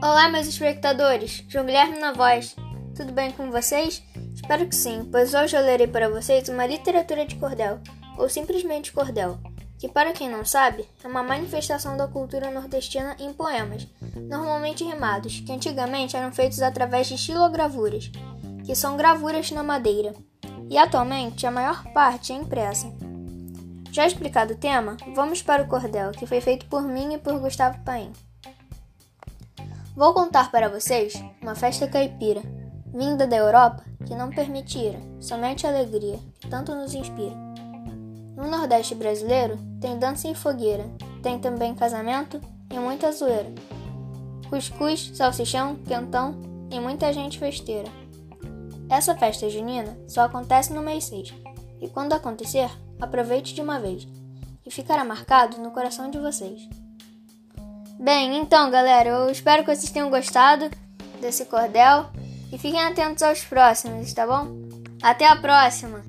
Olá, meus espectadores! João Guilherme na voz. Tudo bem com vocês? Espero que sim, pois hoje eu lerei para vocês uma literatura de cordel, ou simplesmente cordel, que, para quem não sabe, é uma manifestação da cultura nordestina em poemas, normalmente rimados, que antigamente eram feitos através de xilogravuras, que são gravuras na madeira, e atualmente a maior parte é impressa. Já explicado o tema, vamos para o cordel, que foi feito por mim e por Gustavo Paim. Vou contar para vocês uma festa caipira, vinda da Europa, que não permite ira, somente alegria, que tanto nos inspira. No Nordeste brasileiro tem dança e fogueira, tem também casamento e muita zoeira. Cuscuz, salsichão, quentão e muita gente festeira. Essa festa junina só acontece no mês 6, e quando acontecer, aproveite de uma vez, e ficará marcado no coração de vocês. Bem, então, galera, eu espero que vocês tenham gostado desse cordel e fiquem atentos aos próximos, tá bom? Até a próxima!